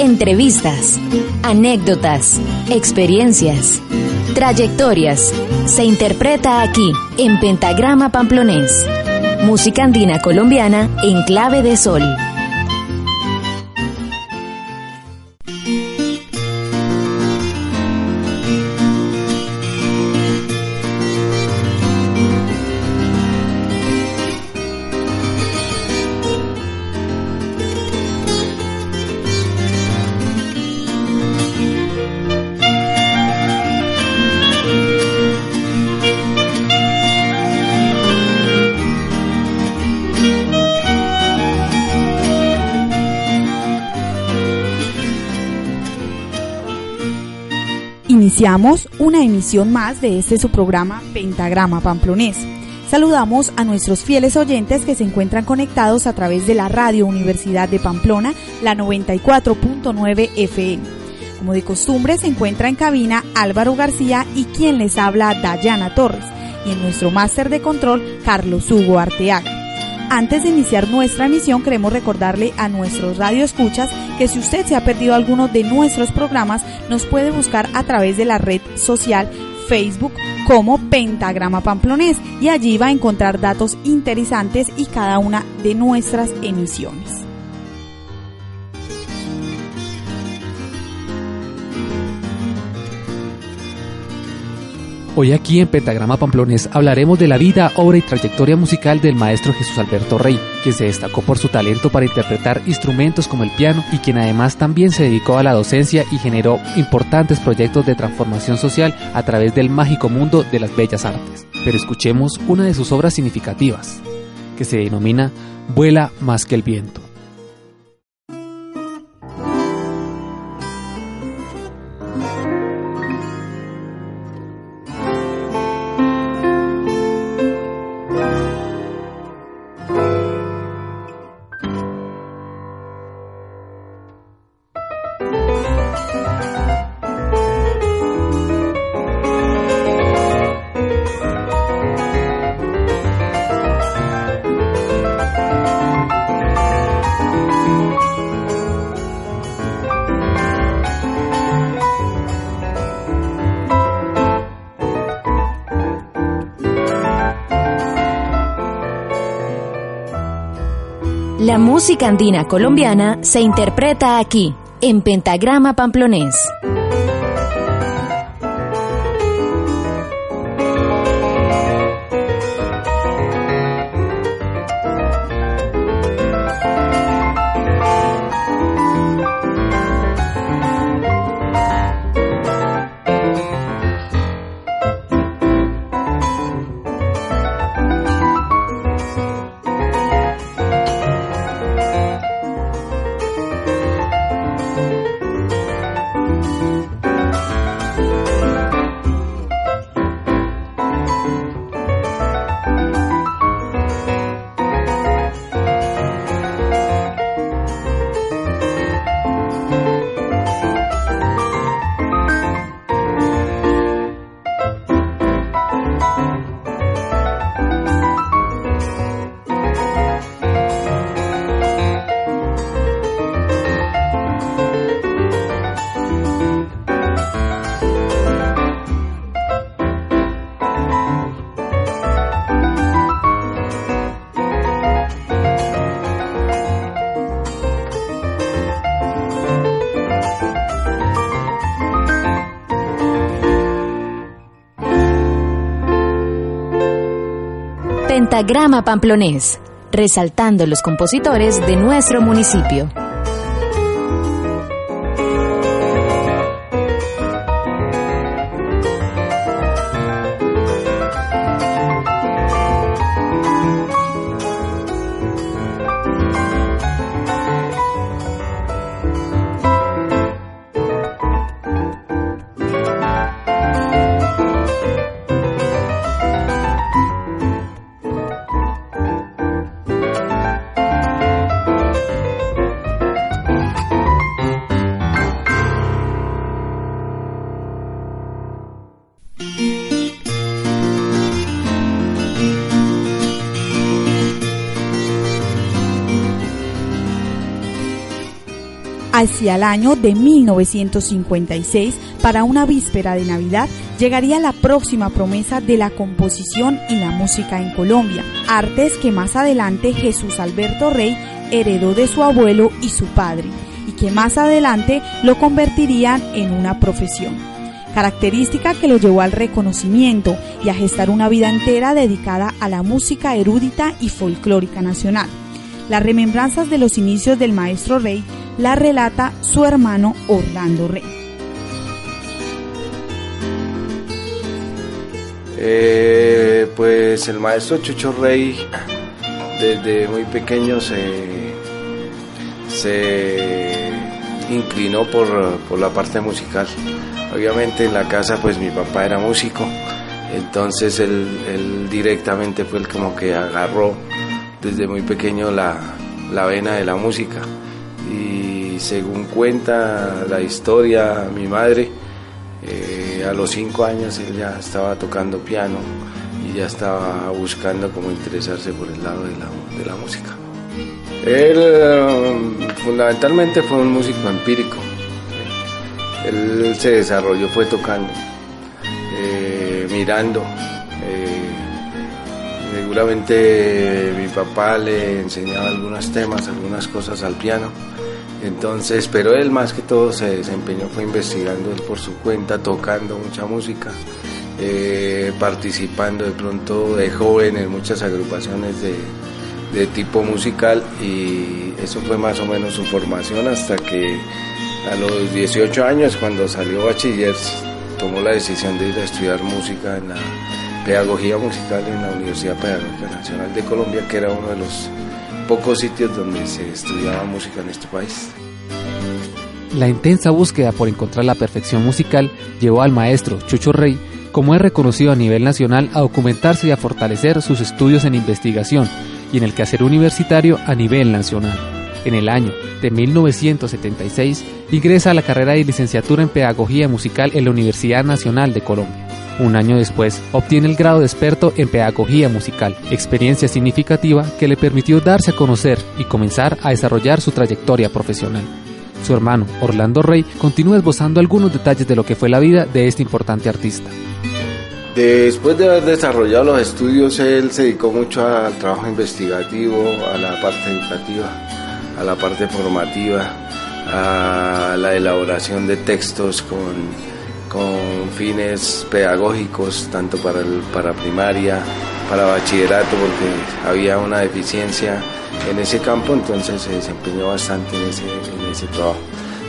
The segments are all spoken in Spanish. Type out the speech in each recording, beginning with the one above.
Entrevistas, anécdotas, experiencias, trayectorias. Se interpreta aquí, en Pentagrama Pamplonés. Música andina colombiana en clave de sol. Iniciamos una emisión más de este su programa Pentagrama Pamplonés. Saludamos a nuestros fieles oyentes que se encuentran conectados a través de la Radio Universidad de Pamplona, la 94.9 FM. Como de costumbre se encuentra en cabina Álvaro García y quien les habla Dayana Torres y en nuestro máster de control Carlos Hugo Arteaga. Antes de iniciar nuestra emisión, queremos recordarle a nuestros radioescuchas que si usted se ha perdido alguno de nuestros programas, nos puede buscar a través de la red social Facebook como Pentagrama Pamplonés y allí va a encontrar datos interesantes y cada una de nuestras emisiones. Hoy aquí en Pentagrama Pamplones hablaremos de la vida, obra y trayectoria musical del maestro Jesús Alberto Rey, quien se destacó por su talento para interpretar instrumentos como el piano y quien además también se dedicó a la docencia y generó importantes proyectos de transformación social a través del mágico mundo de las bellas artes. Pero escuchemos una de sus obras significativas, que se denomina Vuela más que el viento. La música andina colombiana se interpreta aquí, en Pentagrama Pamplonés. Pentagrama Pamplonés, resaltando los compositores de nuestro municipio. Hacia el año de 1956, para una víspera de Navidad, llegaría la próxima promesa de la composición y la música en Colombia, artes que más adelante Jesús Alberto Rey heredó de su abuelo y su padre, y que más adelante lo convertirían en una profesión característica que lo llevó al reconocimiento y a gestar una vida entera dedicada a la música erudita y folclórica nacional. Las remembranzas de los inicios del maestro Rey la relata su hermano Orlando Rey. Eh, pues el maestro Chucho Rey desde muy pequeño se, se inclinó por, por la parte musical. Obviamente en la casa pues mi papá era músico, entonces él, directamente fue el como que agarró desde muy pequeño la, vena de la música. Según cuenta la historia, mi madre, eh, a los cinco años él ya estaba tocando piano y ya estaba buscando cómo interesarse por el lado de la, de la música. Él eh, fundamentalmente fue un músico empírico, él se desarrolló fue tocando, eh, mirando. Seguramente mi papá le enseñaba algunos temas, algunas cosas al piano. Entonces, pero él más que todo se desempeñó, fue investigando él por su cuenta, tocando mucha música, eh, participando de pronto de joven en muchas agrupaciones de, de tipo musical y eso fue más o menos su formación hasta que a los 18 años, cuando salió bachiller, tomó la decisión de ir a estudiar música en la pedagogía musical en la Universidad Pedagógica Nacional de Colombia, que era uno de los pocos sitios donde se estudiaba música en este país. La intensa búsqueda por encontrar la perfección musical llevó al maestro Chucho Rey, como es reconocido a nivel nacional, a documentarse y a fortalecer sus estudios en investigación y en el quehacer universitario a nivel nacional. En el año de 1976 ingresa a la carrera de licenciatura en Pedagogía Musical en la Universidad Nacional de Colombia. Un año después, obtiene el grado de experto en Pedagogía Musical, experiencia significativa que le permitió darse a conocer y comenzar a desarrollar su trayectoria profesional. Su hermano, Orlando Rey, continúa esbozando algunos detalles de lo que fue la vida de este importante artista. Después de haber desarrollado los estudios, él se dedicó mucho al trabajo investigativo, a la parte educativa a la parte formativa, a la elaboración de textos con, fines pedagógicos, tanto para, el, para primaria, para bachillerato, porque había una deficiencia en ese campo, entonces se desempeñó bastante en ese, en ese trabajo.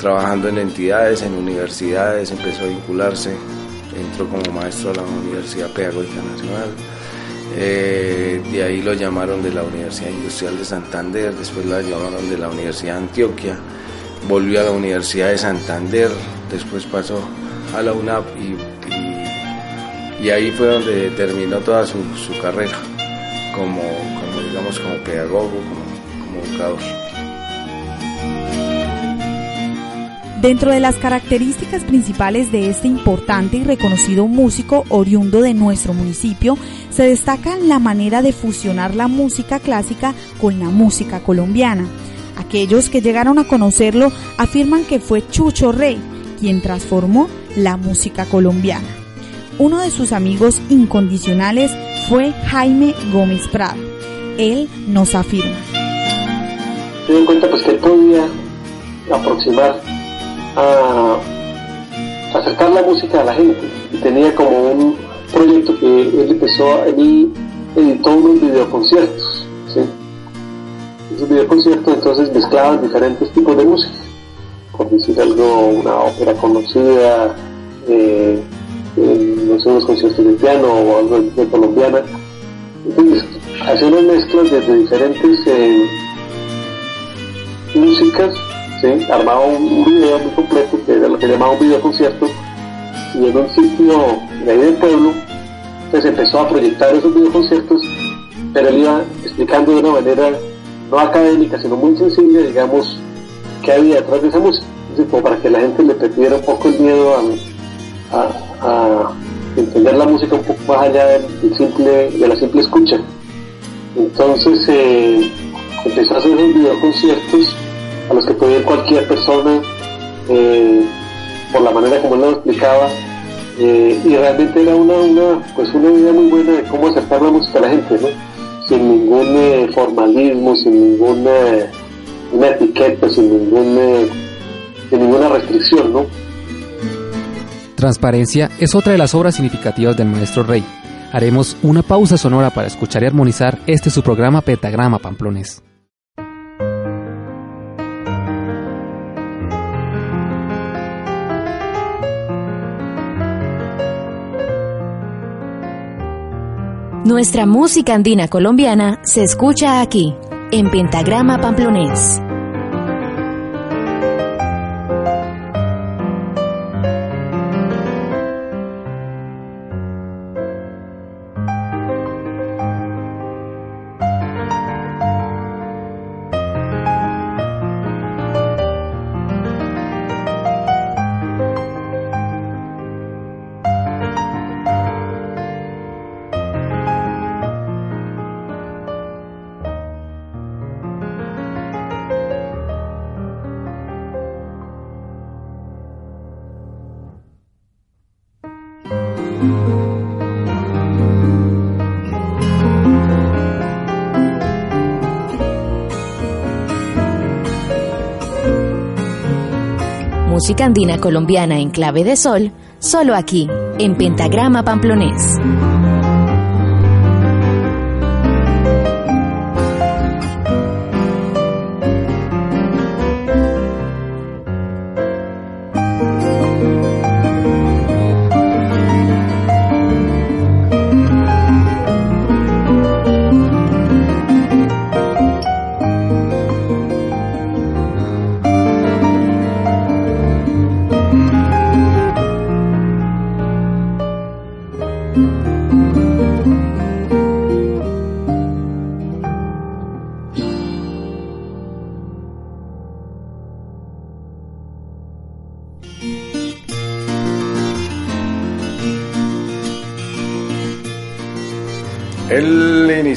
Trabajando en entidades, en universidades, empezó a vincularse, entró como maestro a la Universidad Pedagógica Nacional eh, de ahí lo llamaron de la Universidad Industrial de Santander, después lo llamaron de la Universidad de Antioquia, volvió a la Universidad de Santander, después pasó a la UNAP y, ahí fue donde terminó toda su, carrera como, digamos, como pedagogo, como, como educador. Dentro de las características principales de este importante y reconocido músico oriundo de nuestro municipio, se destaca la manera de fusionar la música clásica con la música colombiana. Aquellos que llegaron a conocerlo afirman que fue Chucho Rey quien transformó la música colombiana. Uno de sus amigos incondicionales fue Jaime Gómez Prado. Él nos afirma. Me doy cuenta pues que él podía aproximar a acercar la música a la gente y tenía como un proyecto que él empezó, él editó unos videoconciertos, ¿sí? Esos videoconciertos entonces mezclaban diferentes tipos de música, por decir algo, una ópera conocida, eh, no sé, unos conciertos de piano o algo de colombiana. Entonces, hacía unas mezclas desde diferentes eh, músicas armaba un video muy completo, que era lo que llamaba un video concierto, y en un sitio de ahí del pueblo, pues empezó a proyectar esos videoconciertos, pero él iba explicando de una manera no académica, sino muy sencilla, digamos, qué había detrás de esa música. como para que la gente le perdiera un poco el miedo a, entender la música un poco más allá del simple, de la simple escucha. Entonces eh, empezó a hacer esos videoconciertos a los que puede ir cualquier persona eh, por la manera como él lo explicaba, eh, y realmente era una, una, pues una idea muy buena de cómo acercar la música a la gente, ¿no? sin ningún eh, formalismo, sin ninguna una etiqueta, sin, ningún, sin ninguna restricción. ¿no? Transparencia es otra de las obras significativas del maestro Rey. Haremos una pausa sonora para escuchar y armonizar este su programa Pentagrama Pamplones. Nuestra música andina colombiana se escucha aquí, en Pentagrama Pamplonés. Música andina colombiana en clave de sol, solo aquí, en Pentagrama Pamplonés.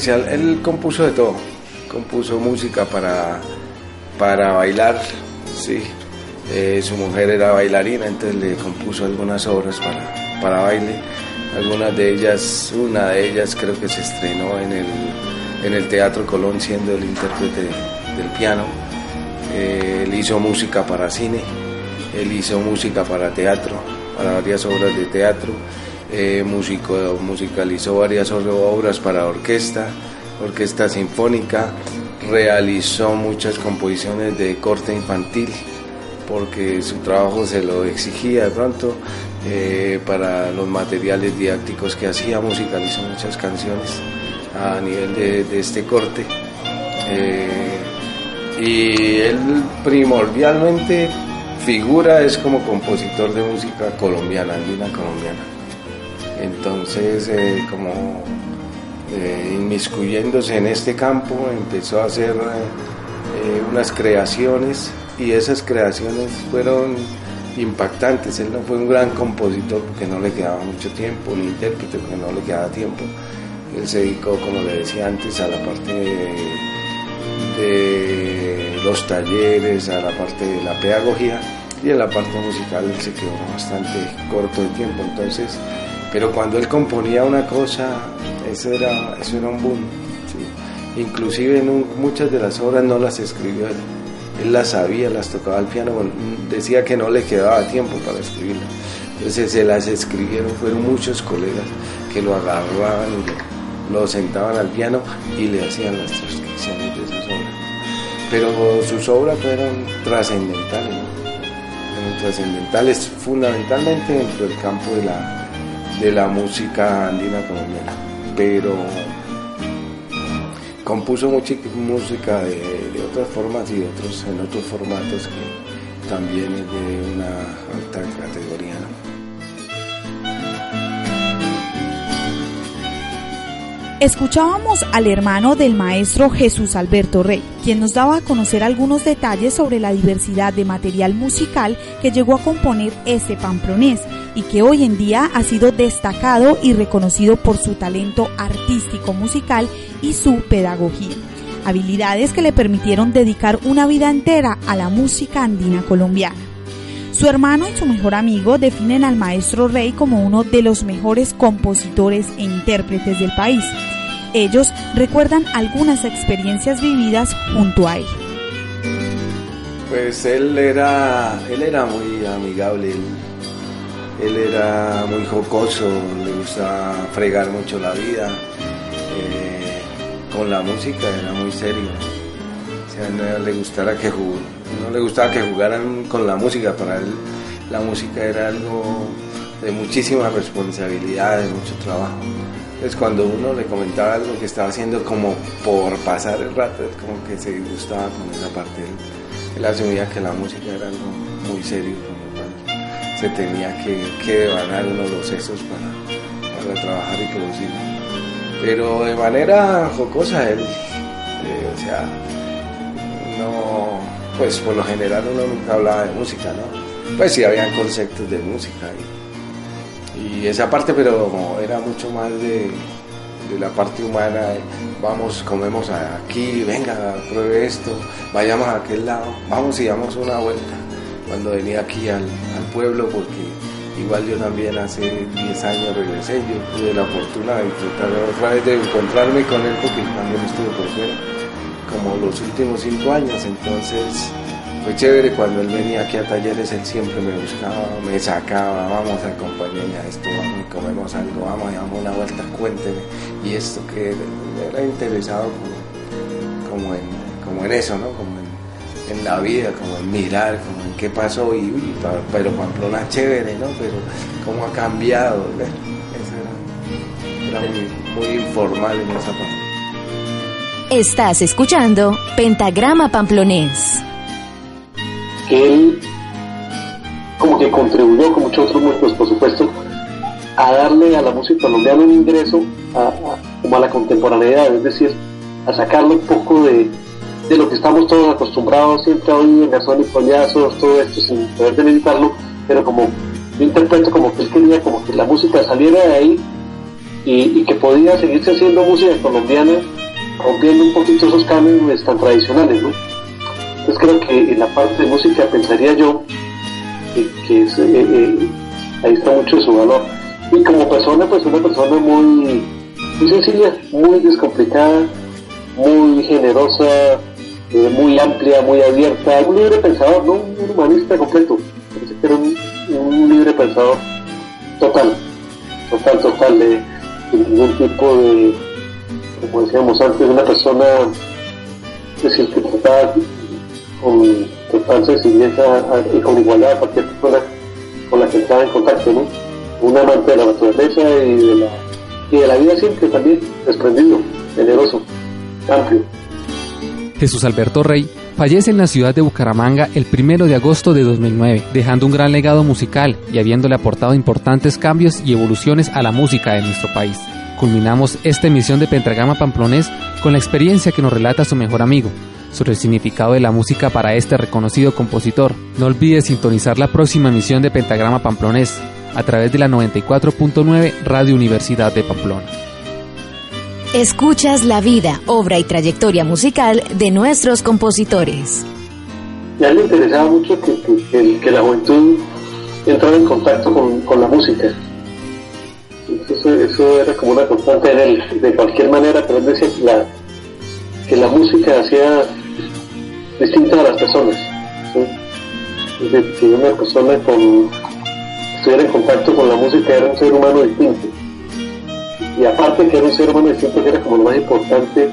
Él compuso de todo, compuso música para, para bailar, sí. Eh, su mujer era bailarina, entonces le compuso algunas obras para, para baile. Algunas de ellas, una de ellas creo que se estrenó en el, en el Teatro Colón siendo el intérprete del piano. Eh, él hizo música para cine, él hizo música para teatro, para varias obras de teatro eh, musicalizó varias obras para orquesta, orquesta sinfónica, realizó muchas composiciones de corte infantil porque su trabajo se lo exigía de pronto eh, para los materiales didácticos que hacía, musicalizó muchas canciones a nivel de, este corte. Eh, y él primordialmente figura es como compositor de música colombiana, andina colombiana. Entonces, eh, como eh, inmiscuyéndose en este campo, empezó a hacer eh, unas creaciones y esas creaciones fueron impactantes. Él no fue un gran compositor porque no le quedaba mucho tiempo, ni intérprete porque no le quedaba tiempo. Él se dedicó, como le decía antes, a la parte de los talleres, a la parte de la pedagogía y en la parte musical él se quedó bastante corto de tiempo. Entonces, pero cuando él componía una cosa, eso era, eso era un boom. Inclusive en muchas de las obras no las escribió él. Él las sabía, las tocaba al piano, decía que no le quedaba tiempo para escribirlas. Entonces se las escribieron, fueron muchos colegas que lo agarraban y lo, sentaban al piano y le hacían las transcripciones de sus obras. Pero sus obras fueron trascendentales, trascendentales fundamentalmente dentro del campo de la, de la música andina colombiana, pero compuso mucha música de, de, otras formas y otros, en otros formatos que también es de una alta categoría. Escuchábamos al hermano del maestro Jesús Alberto Rey, quien nos daba a conocer algunos detalles sobre la diversidad de material musical que llegó a componer ese pamplonés y que hoy en día ha sido destacado y reconocido por su talento artístico musical y su pedagogía. Habilidades que le permitieron dedicar una vida entera a la música andina colombiana. Su hermano y su mejor amigo definen al maestro Rey como uno de los mejores compositores e intérpretes del país. Ellos recuerdan algunas experiencias vividas junto a él. Pues él era, él era muy amigable, él, era muy jocoso, le gustaba fregar mucho la vida. Eh, con la música era muy serio. O sea, le gustara que no le gustaba que jugaran con la música, para él la música era algo de muchísima responsabilidad, de mucho trabajo. Entonces cuando uno le comentaba algo que estaba haciendo como por pasar el rato, es como que se gustaba con esa parte. Él asumía que la música era algo muy serio, como se tenía que, que devanar uno los sesos para, para trabajar y producir. Pero de manera jocosa él, eh, o sea, no, pues por lo general uno nunca hablaba de música, ¿no? Pues sí habían conceptos de música y, esa parte, pero era mucho más de, la parte humana, vamos, comemos aquí, venga, pruebe esto, vayamos a aquel lado, vamos y damos una vuelta. Cuando venía aquí al, pueblo, porque igual yo también hace 10 años regresé, yo tuve la fortuna de disfrutar otra vez de encontrarme con él porque también estuve por fuera como los últimos 5 años, entonces fue chévere cuando él venía aquí a talleres, él siempre me buscaba, me sacaba, vamos, a acompañarme a esto, vamos y comemos algo, vamos y damos una vuelta, cuénteme. Y esto que era interesado como, en, eso, ¿no? Como en, la vida, como en mirar, como en qué pasó, y, pero Pamplona chévere, ¿no? Pero cómo ha cambiado, Eso era, muy, informal en esa parte. Estás escuchando Pentagrama Pamplonés él como que contribuyó con muchos otros músicos, por supuesto, a darle a la música colombiana un ingreso a, como a la contemporaneidad, es decir, a sacarle un poco de, de lo que estamos todos acostumbrados siempre a oír en garzón y coñazos, todo esto sin poder delimitarlo, pero como yo interpreto como que él quería como que la música saliera de ahí y, y que podía seguirse haciendo música colombiana rompiendo un poquito esos cánones tan tradicionales, ¿no? Entonces creo que en la parte de música pensaría yo que, eh, eh, ahí está mucho su valor. Y como persona, pues una persona muy, muy sencilla, muy descomplicada, muy generosa, eh, muy amplia, muy abierta, un libre pensador, ¿no? un humanista completo. Parece que era un, libre pensador total, total, total, de, ningún tipo de, como decíamos antes, una persona, es decir, que trataba con total sensibilidad y con igualdad a cualquier persona con la que estaba en contacto, ¿no? Un amante de la naturaleza y de la, y de la vida siempre también, desprendido, generoso, amplio. Jesús Alberto Rey fallece en la ciudad de Bucaramanga el primero de agosto de 2009, dejando un gran legado musical y habiéndole aportado importantes cambios y evoluciones a la música de nuestro país. Culminamos esta emisión de Pentagrama Pamplonés con la experiencia que nos relata su mejor amigo, sobre el significado de la música para este reconocido compositor. No olvides sintonizar la próxima emisión de Pentagrama Pamplonés a través de la 94.9 Radio Universidad de Pamplona. Escuchas la vida, obra y trayectoria musical de nuestros compositores. A él le interesaba mucho que, que, la juventud entrara en contacto con, la música. Eso, era como una constante en él, de cualquier manera, pero él decía que la, música hacía distinta a las personas. que una persona con, estuviera en contacto con la música era un ser humano distinto. Y aparte que era un ser humano distinto, que era como lo más importante,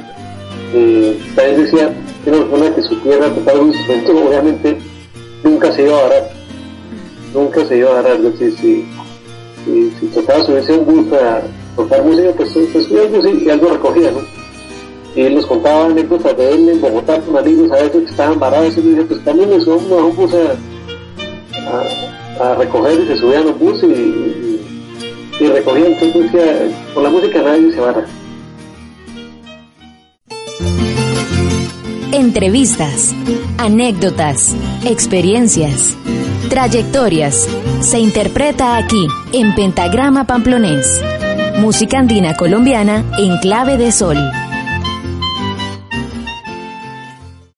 eh, también decía que una persona que supiera tocar un instrumento, obviamente nunca se iba a agarrar. Nunca se iba a agarrar. Es decir, si, si, si tocaba subirse un bus a tocar música, pues, pues algo, y algo recogía, ¿no? y él nos contaba anécdotas de él en Bogotá con amigos a veces que estaban varados y le dije pues también me subo a un bus a, a, recoger y se subían a los bus y, y, recogían entonces decía con la música nadie se barra Entrevistas, anécdotas, experiencias, trayectorias. Se interpreta aquí en Pentagrama Pamplonés. Música andina colombiana en clave de sol.